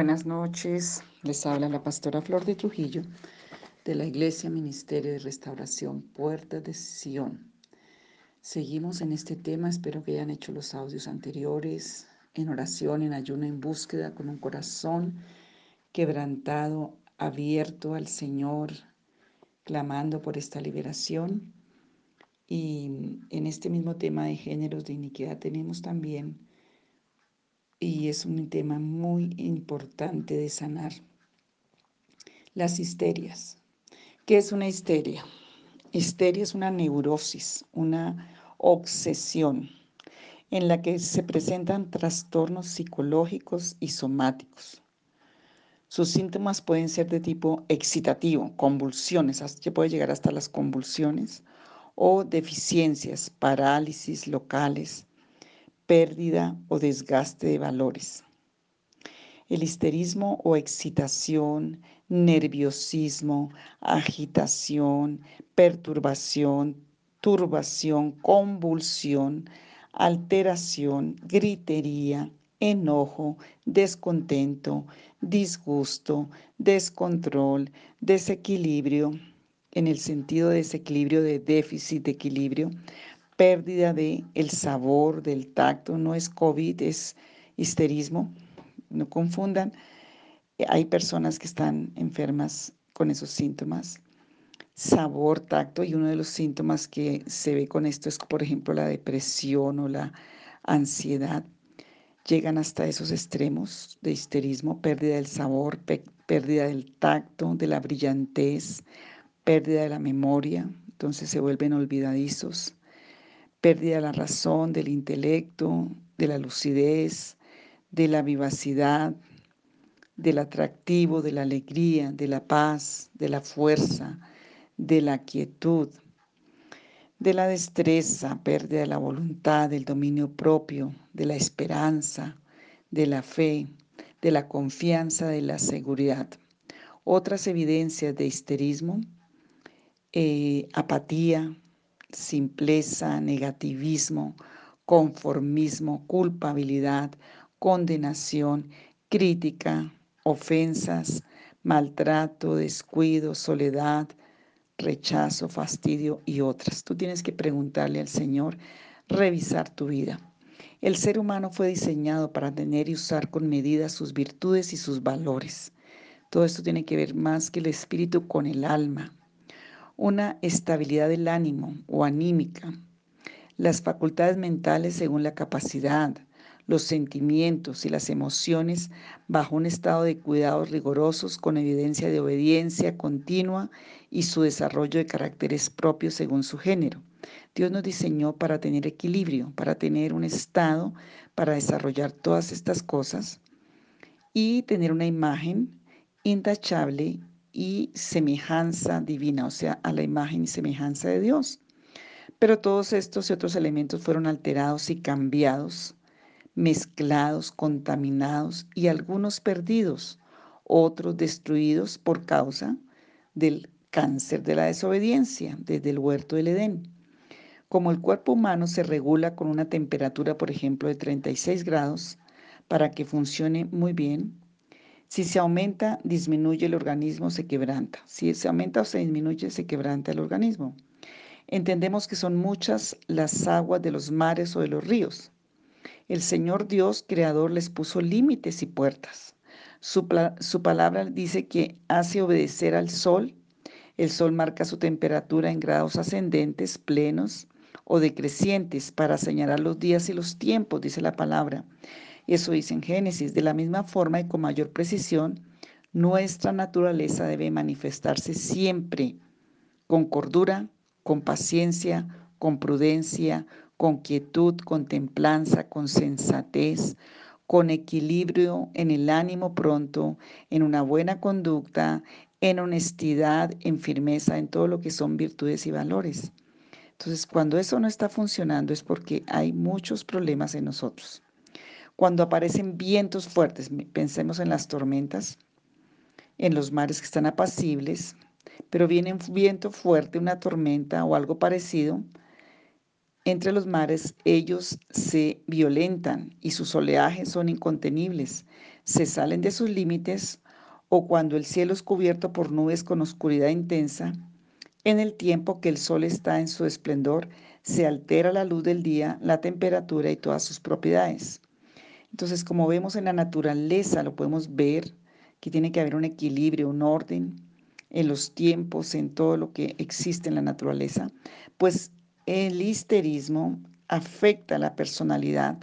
Buenas noches, les habla la pastora Flor de Trujillo de la Iglesia Ministerio de Restauración Puertas de Sion. Seguimos en este tema, espero que hayan hecho los audios anteriores, en oración, en ayuno, en búsqueda, con un corazón quebrantado, abierto al Señor, clamando por esta liberación. Y en este mismo tema de géneros de iniquidad tenemos también y es un tema muy importante de sanar. Las histerias. ¿Qué es una histeria? Histeria es una neurosis, una obsesión en la que se presentan trastornos psicológicos y somáticos. Sus síntomas pueden ser de tipo excitativo, convulsiones, que puede llegar hasta las convulsiones, o deficiencias, parálisis locales, pérdida o desgaste de valores. El histerismo o excitación, nerviosismo, agitación, perturbación, turbación, convulsión, alteración, gritería, enojo, descontento, disgusto, descontrol, desequilibrio, en el sentido de desequilibrio de déficit de equilibrio, pérdida de el sabor, del tacto, no es COVID, es histerismo, no confundan. Hay personas que están enfermas con esos síntomas. Sabor, tacto, y uno de los síntomas que se ve con esto es, por ejemplo, la depresión o la ansiedad. Llegan hasta esos extremos de histerismo, pérdida del sabor, pérdida del tacto, de la brillantez, pérdida de la memoria, entonces se vuelven olvidadizos pérdida de la razón, del intelecto, de la lucidez, de la vivacidad, del atractivo, de la alegría, de la paz, de la fuerza, de la quietud, de la destreza, pérdida de la voluntad, del dominio propio, de la esperanza, de la fe, de la confianza, de la seguridad. Otras evidencias de histerismo, eh, apatía, simpleza, negativismo, conformismo, culpabilidad, condenación, crítica, ofensas, maltrato, descuido, soledad, rechazo, fastidio y otras. Tú tienes que preguntarle al Señor, revisar tu vida. El ser humano fue diseñado para tener y usar con medida sus virtudes y sus valores. Todo esto tiene que ver más que el espíritu con el alma, una estabilidad del ánimo o anímica, las facultades mentales según la capacidad, los sentimientos y las emociones bajo un estado de cuidados rigurosos con evidencia de obediencia continua y su desarrollo de caracteres propios según su género. Dios nos diseñó para tener equilibrio, para tener un estado, para desarrollar todas estas cosas y tener una imagen intachable y semejanza divina, o sea, a la imagen y semejanza de Dios. Pero todos estos y otros elementos fueron alterados y cambiados, mezclados, contaminados y algunos perdidos, otros destruidos por causa del cáncer de la desobediencia desde el huerto del Edén. Como el cuerpo humano se regula con una temperatura, por ejemplo, de 36 grados, para que funcione muy bien, si se aumenta, disminuye el organismo, se quebranta. Si se aumenta o se disminuye, se quebranta el organismo. Entendemos que son muchas las aguas de los mares o de los ríos. El Señor Dios, Creador, les puso límites y puertas. Su, su, palabra dice que hace obedecer al sol. El sol marca su temperatura en grados ascendentes, plenos o decrecientes para señalar los días y los tiempos, dice la palabra. Eso dice en Génesis. De la misma forma y con mayor precisión, nuestra naturaleza debe manifestarse siempre con cordura, con paciencia, con prudencia, con quietud, con templanza, con sensatez, con equilibrio en el ánimo pronto, en una buena conducta, en honestidad, en firmeza, en todo lo que son virtudes y valores. Entonces, cuando eso no está funcionando es porque hay muchos problemas en nosotros. Cuando aparecen vientos fuertes, pensemos en las tormentas, en los mares que están apacibles, pero viene un viento fuerte, una tormenta o algo parecido, Entre los mares ellos se violentan y sus oleajes son incontenibles, se salen de sus límites o cuando el cielo es cubierto por nubes con oscuridad intensa, en el tiempo que el sol está en su esplendor, se altera la luz del día, la temperatura y todas sus propiedades. Entonces, como vemos en la naturaleza, lo podemos ver, que tiene que haber un equilibrio, un orden en los tiempos, en todo lo que existe en la naturaleza, pues el histerismo afecta la personalidad,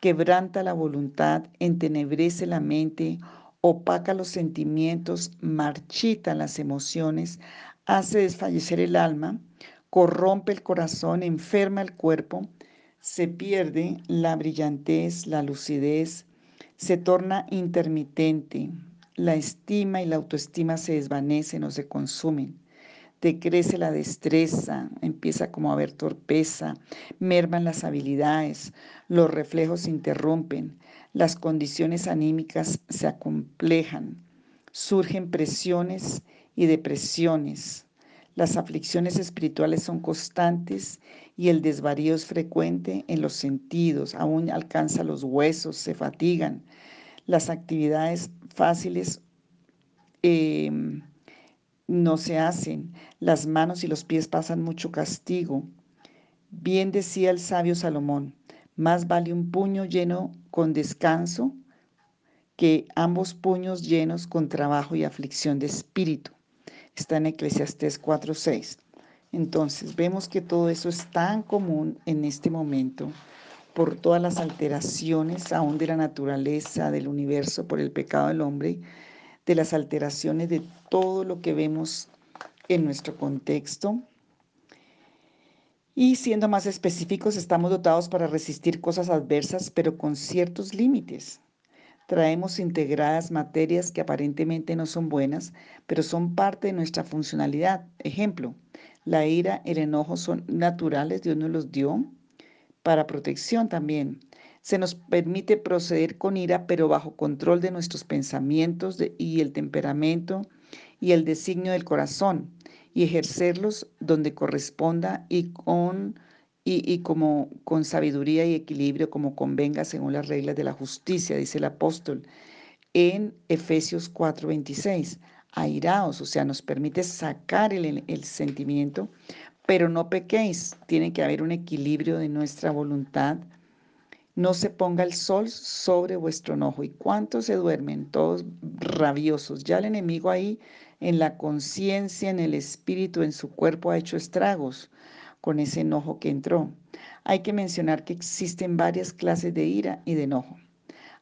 quebranta la voluntad, entenebrece la mente, opaca los sentimientos, marchita las emociones, hace desfallecer el alma, corrompe el corazón, enferma el cuerpo, se pierde la brillantez, la lucidez, se torna intermitente, la estima y la autoestima se desvanecen o se consumen decrece la destreza, empieza como a haber torpeza, merman las habilidades, los reflejos se interrumpen, las condiciones anímicas se acomplejan, surgen presiones y depresiones, las aflicciones espirituales son constantes y el desvarío es frecuente en los sentidos, aún alcanza los huesos, se fatigan, las actividades fáciles eh, no se hacen, las manos y los pies pasan mucho castigo. Bien decía el sabio Salomón, más vale un puño lleno con descanso que ambos puños llenos con trabajo y aflicción de espíritu. Está en Eclesiastés 4:6. Entonces vemos que todo eso es tan común en este momento por todas las alteraciones aún de la naturaleza, del universo, por el pecado del hombre, de las alteraciones de todo lo que vemos en nuestro contexto. Y siendo más específicos, estamos dotados para resistir cosas adversas, pero con ciertos límites. Traemos integradas materias que aparentemente no son buenas, pero son parte de nuestra funcionalidad. Ejemplo, la ira, el enojo son naturales, Dios nos los dio para protección también. Se nos permite proceder con ira, pero bajo control de nuestros pensamientos y el temperamento y el designio del corazón, y ejercerlos donde corresponda y con y, como con sabiduría y equilibrio como convenga según las reglas de la justicia, dice el apóstol en Efesios 4:26. Airaos, o sea, nos permite sacar el, el sentimiento, pero no pequéis. Tiene que haber un equilibrio de nuestra voluntad no se ponga el sol sobre vuestro enojo. ¿Y cuántos se duermen? Todos rabiosos. Ya el enemigo ahí en la conciencia, en el espíritu, en su cuerpo ha hecho estragos con ese enojo que entró. Hay que mencionar que existen varias clases de ira y de enojo.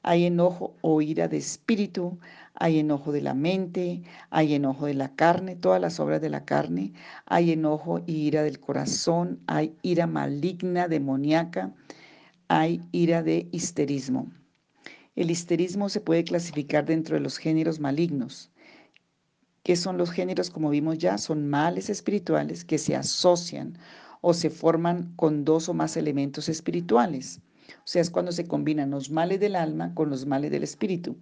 Hay enojo o ira de espíritu, hay enojo de la mente, hay enojo de la carne, todas las obras de la carne, hay enojo y ira del corazón, hay ira maligna, demoníaca, hay ira de histerismo. El histerismo se puede clasificar dentro de los géneros malignos. ¿Qué son los géneros? Como vimos ya, son males espirituales que se asocian o se forman con dos o más elementos espirituales. O sea, es cuando se combinan los males del alma con los males del espíritu.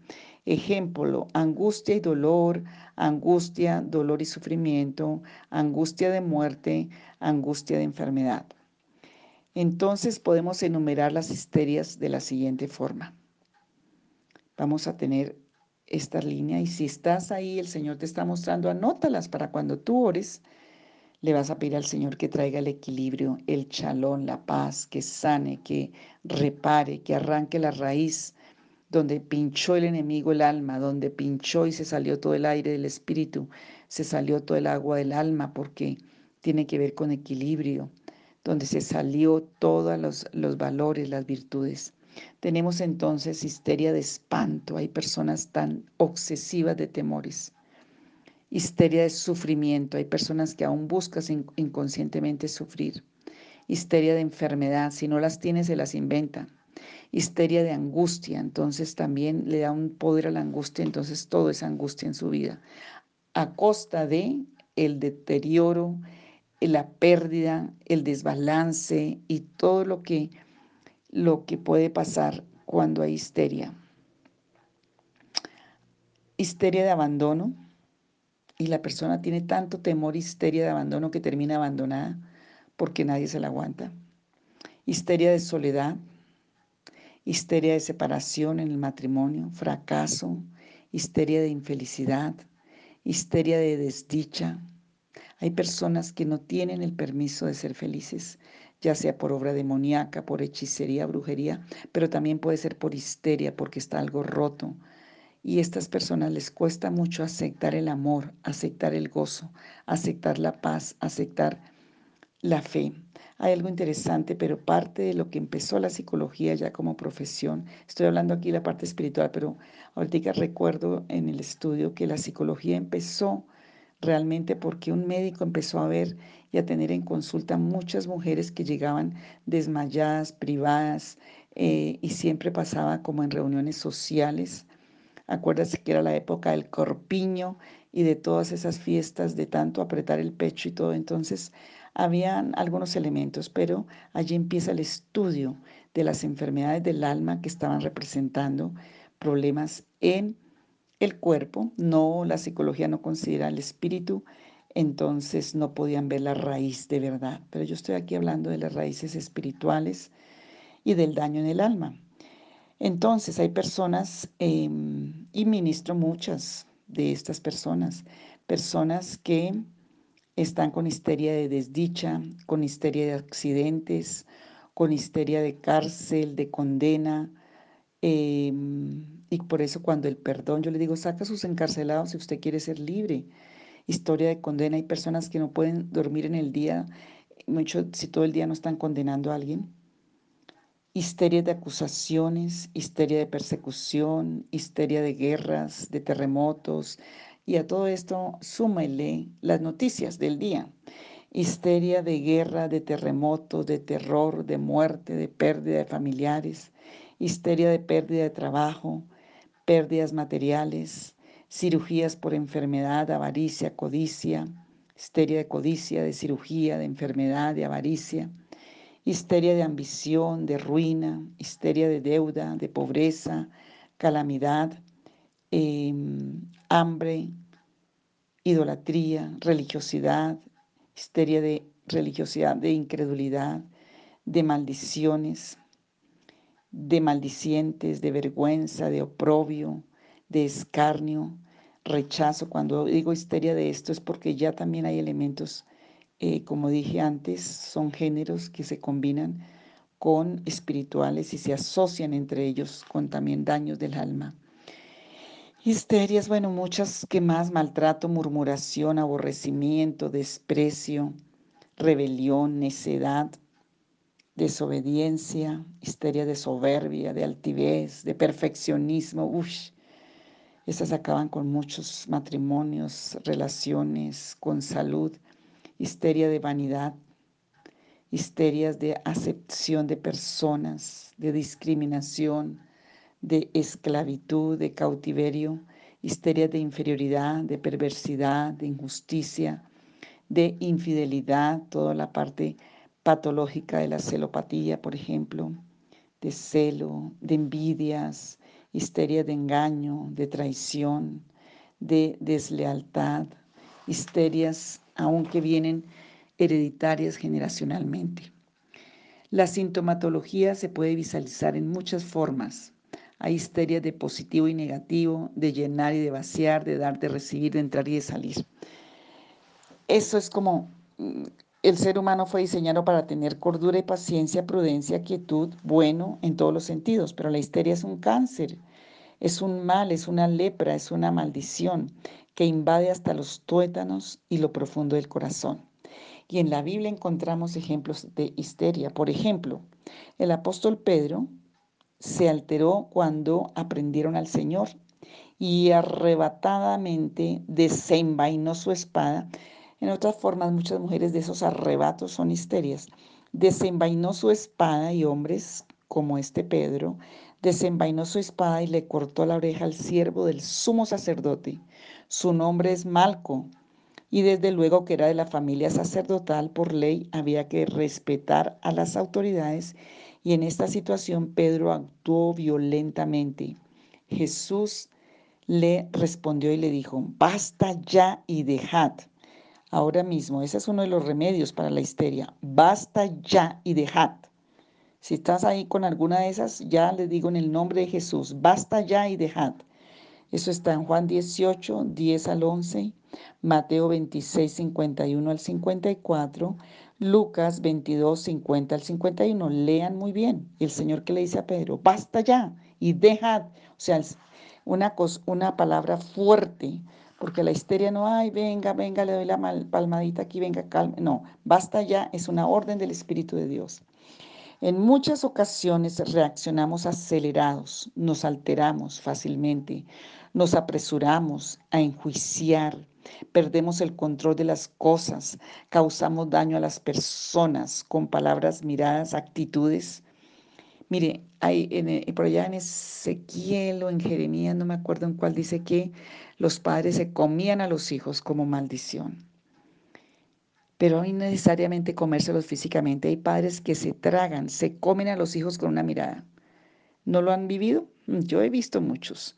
Ejemplo, angustia y dolor, angustia, dolor y sufrimiento, angustia de muerte, angustia de enfermedad. Entonces podemos enumerar las histerias de la siguiente forma. Vamos a tener esta línea y si estás ahí, el Señor te está mostrando, anótalas para cuando tú ores, le vas a pedir al Señor que traiga el equilibrio, el chalón, la paz, que sane, que repare, que arranque la raíz donde pinchó el enemigo el alma, donde pinchó y se salió todo el aire del espíritu, se salió todo el agua del alma, porque tiene que ver con equilibrio donde se salió todos los, los valores, las virtudes. Tenemos entonces histeria de espanto, hay personas tan obsesivas de temores. Histeria de sufrimiento, hay personas que aún buscan inconscientemente sufrir. Histeria de enfermedad, si no las tiene se las inventa. Histeria de angustia, entonces también le da un poder a la angustia, entonces todo es angustia en su vida. A costa de el deterioro, la pérdida, el desbalance y todo lo que, lo que puede pasar cuando hay histeria. Histeria de abandono y la persona tiene tanto temor, histeria de abandono que termina abandonada porque nadie se la aguanta. histeria de soledad, histeria de separación en el matrimonio, fracaso, histeria de infelicidad, histeria de desdicha. Hay personas que no tienen el permiso de ser felices, ya sea por obra demoníaca, por hechicería, brujería, pero también puede ser por histeria, porque está algo roto. Y a estas personas les cuesta mucho aceptar el amor, aceptar el gozo, aceptar la paz, aceptar la fe. Hay algo interesante, pero parte de lo que empezó la psicología ya como profesión, estoy hablando aquí de la parte espiritual, pero ahorita recuerdo en el estudio que la psicología empezó realmente porque un médico empezó a ver y a tener en consulta muchas mujeres que llegaban desmayadas, privadas, eh, y siempre pasaba como en reuniones sociales. Acuérdate que era la época del corpiño y de todas esas fiestas de tanto apretar el pecho y todo. Entonces habían algunos elementos, pero allí empieza el estudio de las enfermedades del alma que estaban representando problemas en el cuerpo. No, la psicología no considera el espíritu, entonces no podían ver la raíz de verdad. Pero yo estoy aquí hablando de las raíces espirituales y del daño en el alma. Entonces hay personas, em, y ministro muchas de estas personas, personas que están con histeria de desdicha, con histeria de accidentes, con histeria de cárcel, de condena. Em, y por eso cuando el perdón, yo le digo, saca a sus encarcelados si usted quiere ser libre. Historia de condena, hay personas que no pueden dormir en el día, mucho si todo el día no están condenando a alguien. Histeria de acusaciones, histeria de persecución, histeria de guerras, de terremotos, y a todo esto súmele las noticias del día. Histeria de guerra, de terremotos, de terror, de muerte, de pérdida de familiares, histeria de pérdida de trabajo, pérdidas materiales, cirugías por enfermedad, avaricia, codicia, histeria de codicia, de cirugía, de enfermedad, de avaricia, histeria de ambición, de ruina, histeria de deuda, de pobreza, calamidad, Em, hambre, idolatría, religiosidad, histeria de religiosidad, de incredulidad, de maldiciones, de maldicientes, de vergüenza, de oprobio, de escarnio, rechazo. Cuando digo histeria de esto es porque ya también hay elementos, eh, como dije antes, son géneros que se combinan con espirituales y se asocian entre ellos con también daños del alma. Histerias, bueno, muchas que más, maltrato, murmuración, aborrecimiento, desprecio, rebelión, necedad, desobediencia, histeria de soberbia, de altivez, de perfeccionismo, uff. Estas acaban con muchos matrimonios, relaciones, con salud, histeria de vanidad, histerias de acepción de personas, de discriminación, de esclavitud, de cautiverio, histeria de inferioridad, de perversidad, de injusticia, de infidelidad, toda la parte patológica de la celopatía, por ejemplo, de celo, de envidias, histeria de engaño, de traición, de deslealtad, histerias aunque vienen hereditarias generacionalmente. La sintomatología se puede visualizar en muchas formas. Hay histeria de positivo y negativo, de llenar y de vaciar, de dar, de recibir, de entrar y de salir. Eso es como mm, el ser humano fue diseñado para tener cordura y paciencia, prudencia, quietud, bueno en todos los sentidos, pero la histeria es un cáncer, es un mal, es una lepra, es una maldición que invade hasta los tuétanos y lo profundo del corazón. Y en la Biblia encontramos ejemplos de histeria. Por ejemplo, el apóstol Pedro se alteró cuando aprendieron al Señor y arrebatadamente desenvainó su espada. En otras formas, muchas mujeres de esos arrebatos son histerias. Desenvainó su espada y hombres como este Pedro, desenvainó su espada y le cortó la oreja al siervo del sumo sacerdote. Su nombre es Malco. Y desde luego que era de la familia sacerdotal, por ley había que respetar a las autoridades y en esta situación Pedro actuó violentamente. Jesús le respondió y le dijo, basta ya y dejad. Ahora mismo, ese es uno de los remedios para la histeria. Basta ya y dejad. Si estás ahí con alguna de esas, ya les digo en el nombre de Jesús, basta ya y dejad. Eso está en Juan 18, 10 al 11, Mateo 26, 51 al 54, Lucas 22, 50 al 51. Lean muy bien. El Señor que le dice a Pedro, basta ya y dejad. O sea, una, una palabra fuerte, porque la histeria no, hay, venga, venga, le doy la palmadita aquí, venga, calma. No, basta ya, es una orden del Espíritu de Dios. En muchas ocasiones reaccionamos acelerados, nos alteramos fácilmente, nos apresuramos a enjuiciar, perdemos el control de las cosas, causamos daño a las personas con palabras, miradas, actitudes. Mire, hay en, por allá en Ezequiel o en Jeremías, no me acuerdo en cuál dice que los padres se comían a los hijos como maldición pero no necesariamente comérselos físicamente. Hay padres que se tragan, se comen a los hijos con una mirada. ¿No lo han vivido? Mm, yo he visto muchos.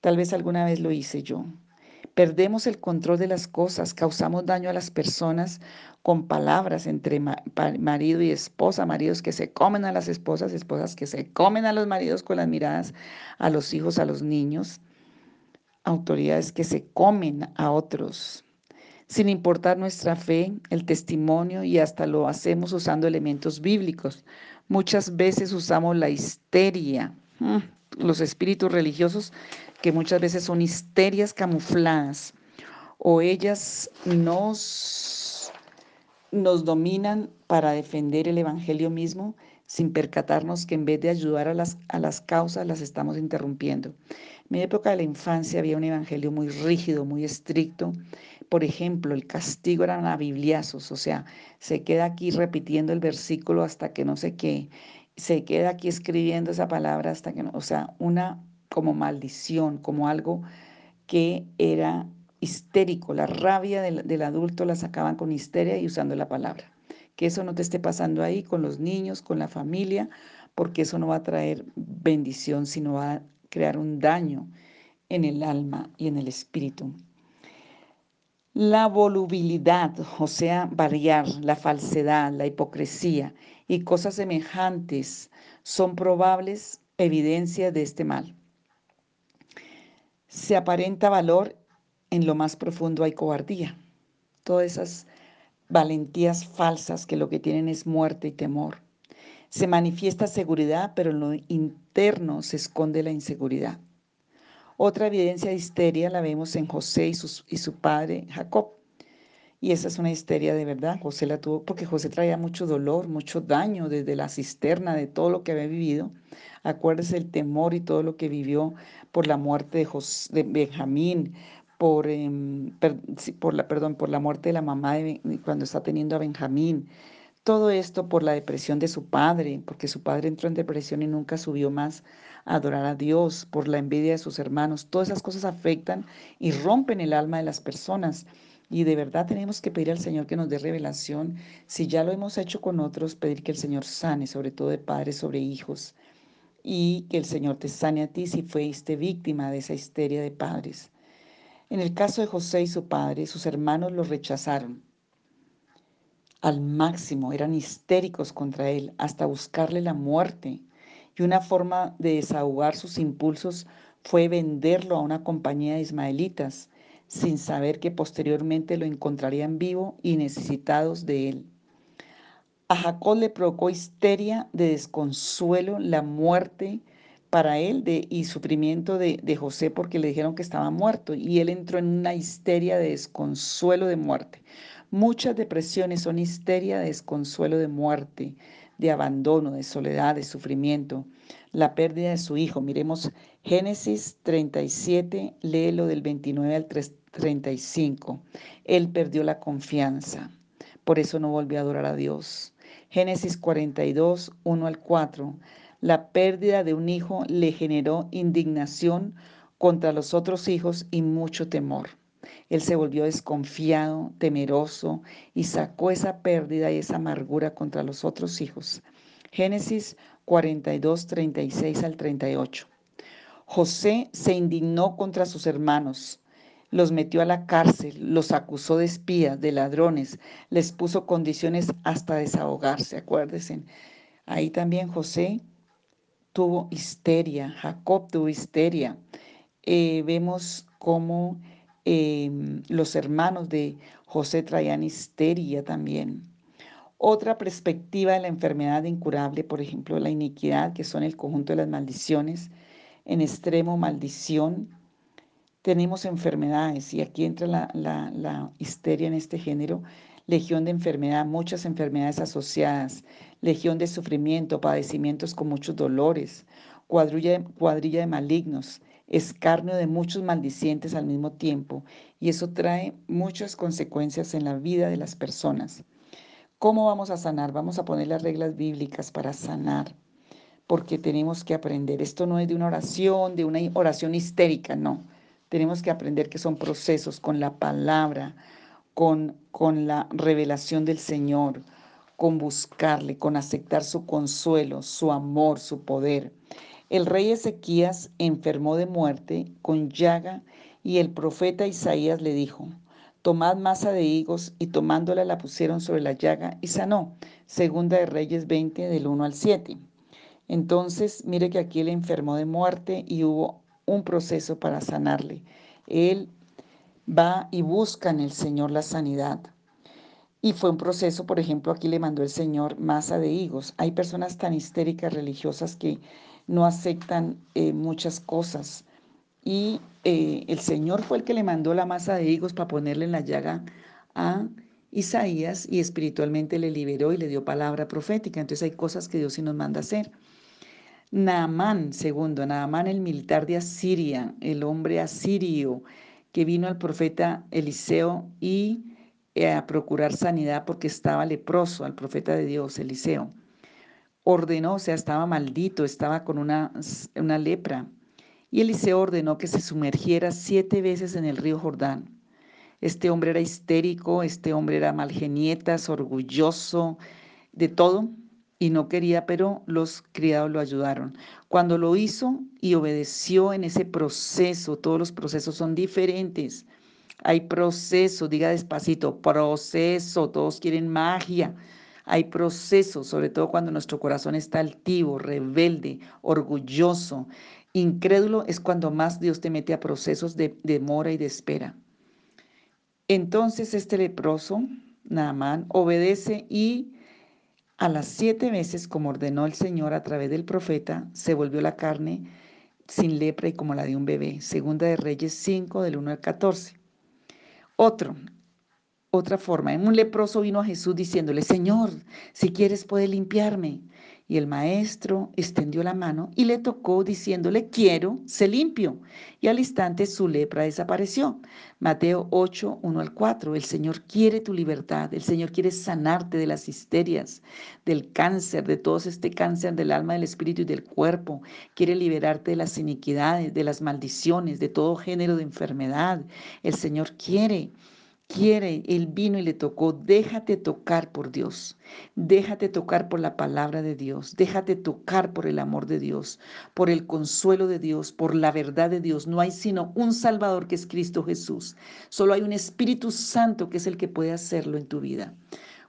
Tal vez alguna vez lo hice yo. Perdemos el control de las cosas, causamos daño a las personas con palabras entre marido y esposa, maridos que se comen a las esposas, esposas que se comen a los maridos con las miradas, a los hijos, a los niños, autoridades que se comen a otros sin importar nuestra fe, el testimonio y hasta lo hacemos usando elementos bíblicos. Muchas veces usamos la histeria, mm, los espíritus religiosos que muchas veces son histerias camufladas o ellas nos, nos dominan para defender el Evangelio mismo sin percatarnos que en vez de ayudar a las, a las causas las estamos interrumpiendo. En mi época de la infancia había un Evangelio muy rígido, muy estricto por ejemplo, el castigo eran a bibliazos, o sea, se queda aquí repitiendo el versículo hasta que no sé qué, se queda aquí escribiendo esa palabra hasta que no, o sea, una como maldición, como algo que era histérico, la rabia del, del adulto la sacaban con histeria y usando la palabra. Que eso no te esté pasando ahí con los niños, con la familia, porque eso no va a traer bendición, sino va a crear un daño en el alma y en el espíritu. La volubilidad, o sea, variar, la falsedad, la hipocresía y cosas semejantes son probables evidencias de este mal. Se aparenta valor, en lo más profundo hay cobardía. Todas esas valentías falsas que lo que tienen es muerte y temor. Se manifiesta seguridad, pero en lo interno se esconde la inseguridad. Otra evidencia de histeria la vemos en José y, su padre Jacob. Y esa es una histeria de verdad. José la tuvo porque José traía mucho dolor, mucho daño desde la cisterna, de todo lo que había vivido. Acuérdese el temor y todo lo que vivió por la muerte de, de Benjamín, por, em, por, la, perdón, por la muerte de la mamá de, cuando está teniendo a Benjamín. Todo esto por la depresión de su padre, porque su padre entró en depresión y nunca subió más adorar a Dios, por la envidia de sus hermanos. Todas esas cosas afectan y rompen el alma de las personas. Y de verdad tenemos que pedir al Señor que nos dé revelación. Si ya lo hemos hecho con otros, pedir que el Señor sane, sobre todo de padres sobre hijos. Y que el Señor te sane a ti si fuiste víctima de esa histeria de padres. En el caso de José y su padre, sus hermanos lo rechazaron. Al máximo, eran histéricos contra él, hasta buscarle la muerte y una forma de desahogar sus impulsos fue venderlo a una compañía de ismaelitas, sin saber que posteriormente lo encontrarían vivo y necesitados de él. A Jacob le provocó histeria de desconsuelo la muerte para él y sufrimiento de José porque le dijeron que estaba muerto y él entró en una histeria de desconsuelo de muerte. Muchas depresiones son histeria de desconsuelo de muerte de abandono, de soledad, de sufrimiento, la pérdida de su hijo. Miremos Génesis 37, léelo del 29 al 35. Él perdió la confianza, por eso no volvió a adorar a Dios. Génesis 42, 1 al 4. La pérdida de un hijo le generó indignación contra los otros hijos y mucho temor. Él se volvió desconfiado, temeroso y sacó esa pérdida y esa amargura contra los otros hijos. Génesis 42, 36 al 38. José se indignó contra sus hermanos, los metió a la cárcel, los acusó de espías, de ladrones, les puso condiciones hasta desahogarse, acuérdense. Ahí también José tuvo histeria, Jacob tuvo histeria. Eh, vemos cómo em, los hermanos de José traían histeria también. Otra perspectiva de la enfermedad incurable, por ejemplo, la iniquidad, que son el conjunto de las maldiciones, en extremo maldición. Tenemos enfermedades y aquí entra la, histeria en este género, legión de enfermedad, muchas enfermedades asociadas, legión de sufrimiento, padecimientos con muchos dolores, cuadrilla, cuadrilla de malignos, escarnio de muchos maldicientes al mismo tiempo, y eso trae muchas consecuencias en la vida de las personas. ¿Cómo vamos a sanar? Vamos a poner las reglas bíblicas para sanar, porque tenemos que aprender. Esto no es de una oración, de una oración histérica, no. Tenemos que aprender que son procesos con la palabra, con, con la revelación del Señor, con buscarle, con aceptar su consuelo, su amor, su poder. El rey Ezequías enfermó de muerte con llaga y el profeta Isaías le dijo, tomad masa de higos y tomándola la pusieron sobre la llaga y sanó. Segunda de Reyes 20 del 1 al 7. Entonces, mire que aquí él enfermó de muerte y hubo un proceso para sanarle. Él va y busca en el Señor la sanidad. Y fue un proceso, por ejemplo, aquí le mandó el Señor masa de higos. Hay personas tan histéricas religiosas que no aceptan eh, muchas cosas. Y eh, el Señor fue el que le mandó la masa de higos para ponerle en la llaga a Isaías y espiritualmente le liberó y le dio palabra profética. Entonces hay cosas que Dios sí nos manda hacer. Naamán, segundo, Naamán el militar de Asiria, el hombre asirio que vino al profeta Eliseo y eh, a procurar sanidad porque estaba leproso al profeta de Dios, Eliseo. Ordenó, o sea, estaba maldito, estaba con una, una lepra. Y Eliseo ordenó que se sumergiera siete veces en el río Jordán. Este hombre era histérico, este hombre era malgenietas, orgulloso, de todo, y no quería, pero los criados lo ayudaron. Cuando lo hizo y obedeció en ese proceso, todos los procesos son diferentes. Hay proceso, diga despacito, proceso, todos quieren magia. Hay proceso, sobre todo cuando nuestro corazón está altivo, rebelde, orgulloso. Incrédulo es cuando más Dios te mete a procesos de demora y de espera. Entonces este leproso, Naamán, obedece y a las siete veces, como ordenó el Señor a través del profeta, se volvió la carne sin lepra y como la de un bebé. Segunda de Reyes 5, del 1 al 14. Otro, otra forma, en un leproso vino a Jesús diciéndole, Señor, si quieres puede limpiarme. Y el maestro extendió la mano y le tocó diciéndole, quiero, se limpio. Y al instante su lepra desapareció. Mateo 8, 1 al 4. El Señor quiere tu libertad. El Señor quiere sanarte de las histerias, del cáncer, de todo este cáncer del alma, del espíritu y del cuerpo. Quiere liberarte de las iniquidades, de las maldiciones, de todo género de enfermedad. El Señor quiere quiere, Él vino y le tocó, déjate tocar por Dios, déjate tocar por la palabra de Dios, déjate tocar por el amor de Dios, por el consuelo de Dios, por la verdad de Dios. No hay sino un Salvador que es Cristo Jesús. Solo hay un Espíritu Santo que es el que puede hacerlo en tu vida.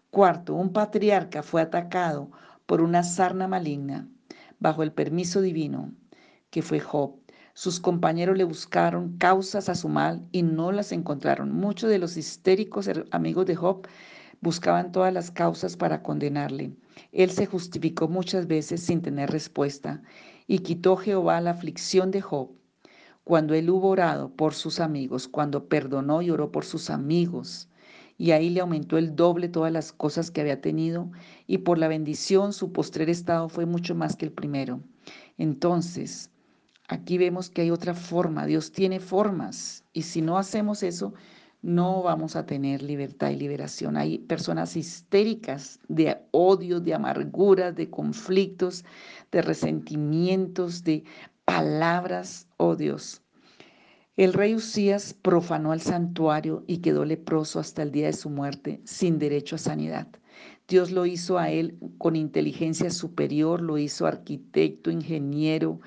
Cuarto, un patriarca fue atacado por una sarna maligna bajo el permiso divino que fue Job. Sus compañeros le buscaron causas a su mal y no las encontraron. Muchos de los histéricos amigos de Job buscaban todas las causas para condenarle. Él se justificó muchas veces sin tener respuesta y quitó Jehová la aflicción de Job. Cuando él hubo orado por sus amigos, cuando perdonó y oró por sus amigos, y ahí le aumentó el doble todas las cosas que había tenido, y por la bendición su postrer estado fue mucho más que el primero. Entonces, Aquí vemos que hay otra forma, Dios tiene formas y si no hacemos eso, no vamos a tener libertad y liberación. Hay personas histéricas de odio, de amargura, de conflictos, de resentimientos, de palabras, oh Dios. El rey Usías profanó el santuario y quedó leproso hasta el día de su muerte, sin derecho a sanidad. Dios lo hizo a él con inteligencia superior, lo hizo arquitecto, ingeniero,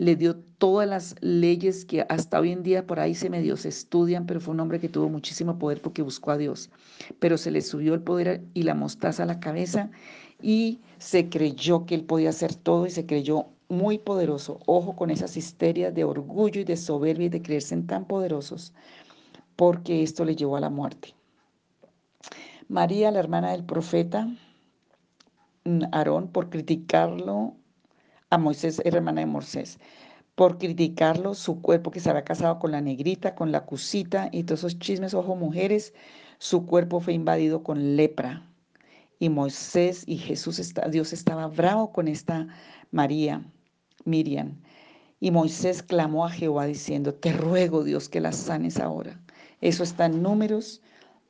le dio todas las leyes que hasta hoy en día por ahí se medio se estudian, pero fue un hombre que tuvo muchísimo poder porque buscó a Dios. Pero se le subió el poder y la mostaza a la cabeza y se creyó que él podía hacer todo y se creyó muy poderoso. Ojo con esas histerias de orgullo y de soberbia y de creerse tan poderosos, porque esto le llevó a la muerte. María, la hermana del profeta mm, Aarón, por criticarlo, a Moisés, hermana de Moisés, por criticarlo, su cuerpo que se había casado con la negrita, con la cusita y todos esos chismes, ojo mujeres, su cuerpo fue invadido con lepra. Y Moisés y Jesús, está, Dios estaba bravo con esta María, Miriam. Y Moisés clamó a Jehová diciendo, te ruego Dios que la sanes ahora. Eso está en números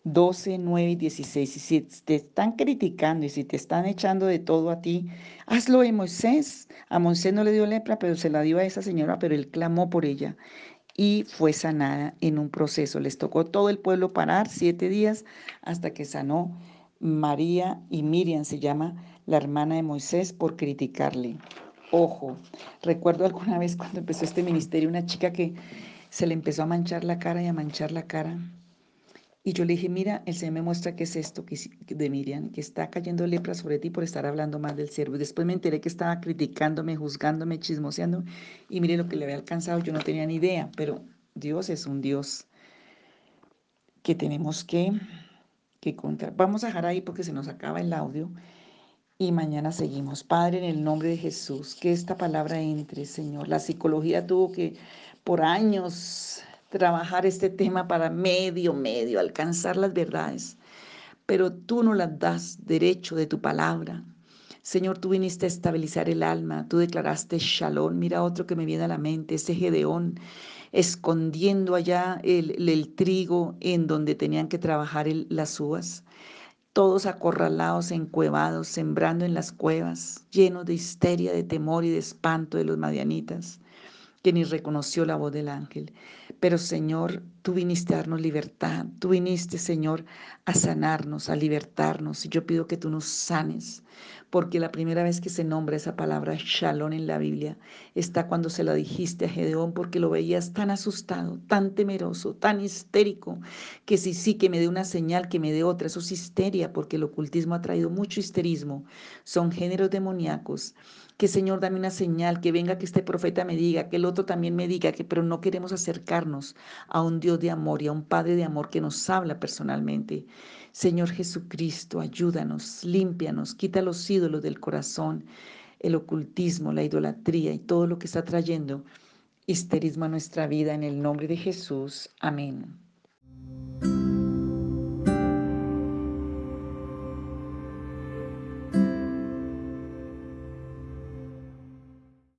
12, 9 y 16. Y si te están criticando y si te están echando de todo a ti, hazlo en Moisés. A Moisés no le dio lepra, pero se la dio a esa señora, pero él clamó por ella y fue sanada en un proceso. Les tocó todo el pueblo parar siete días hasta que sanó María y Miriam, se llama la hermana de Moisés, por criticarle. Ojo, recuerdo alguna vez cuando empezó este ministerio una chica que se le empezó a manchar la cara y a manchar la cara y yo le dije, mira, el Señor me muestra que es esto que, de Miriam, que está cayendo lepra sobre ti por estar hablando mal del siervo. Y después me enteré que estaba criticándome, juzgándome, chismoseando. Y mire lo que le había alcanzado, yo no tenía ni idea, pero Dios es un Dios que tenemos que, que contar. Vamos a dejar ahí porque se nos acaba el audio. Y mañana seguimos. Padre, en el nombre de Jesús, que esta palabra entre, Señor. La psicología tuvo que por años trabajar este tema para medio, medio, alcanzar las verdades. Pero tú no las das derecho de tu palabra. Señor, tú viniste a estabilizar el alma, tú declaraste shalom. Mira otro que me viene a la mente, ese Gedeón, escondiendo allá el, trigo en donde tenían que trabajar las uvas. Todos acorralados, encuevados, sembrando en las cuevas, llenos de histeria, de temor y de espanto de los madianitas que ni reconoció la voz del ángel. Pero Señor, tú viniste a darnos libertad, tú viniste, Señor, a sanarnos, a libertarnos. Y yo pido que tú nos sanes, porque la primera vez que se nombra esa palabra shalom en la Biblia está cuando se la dijiste a Gedeón, porque lo veías tan asustado, tan temeroso, tan histérico, que sí, sí, que me dé una señal, que me dé otra. Eso es histeria, porque el ocultismo ha traído mucho histerismo. Son géneros demoníacos que Señor dame una señal, que venga que este profeta me diga, que el otro también me diga, que pero no queremos acercarnos a un De amor y a un Padre de amor que nos habla personalmente. Señor Jesucristo, ayúdanos, límpianos, quita los ídolos del corazón, el ocultismo, la idolatría y todo lo que está trayendo histerismo a nuestra vida en el nombre de Jesús. Amén.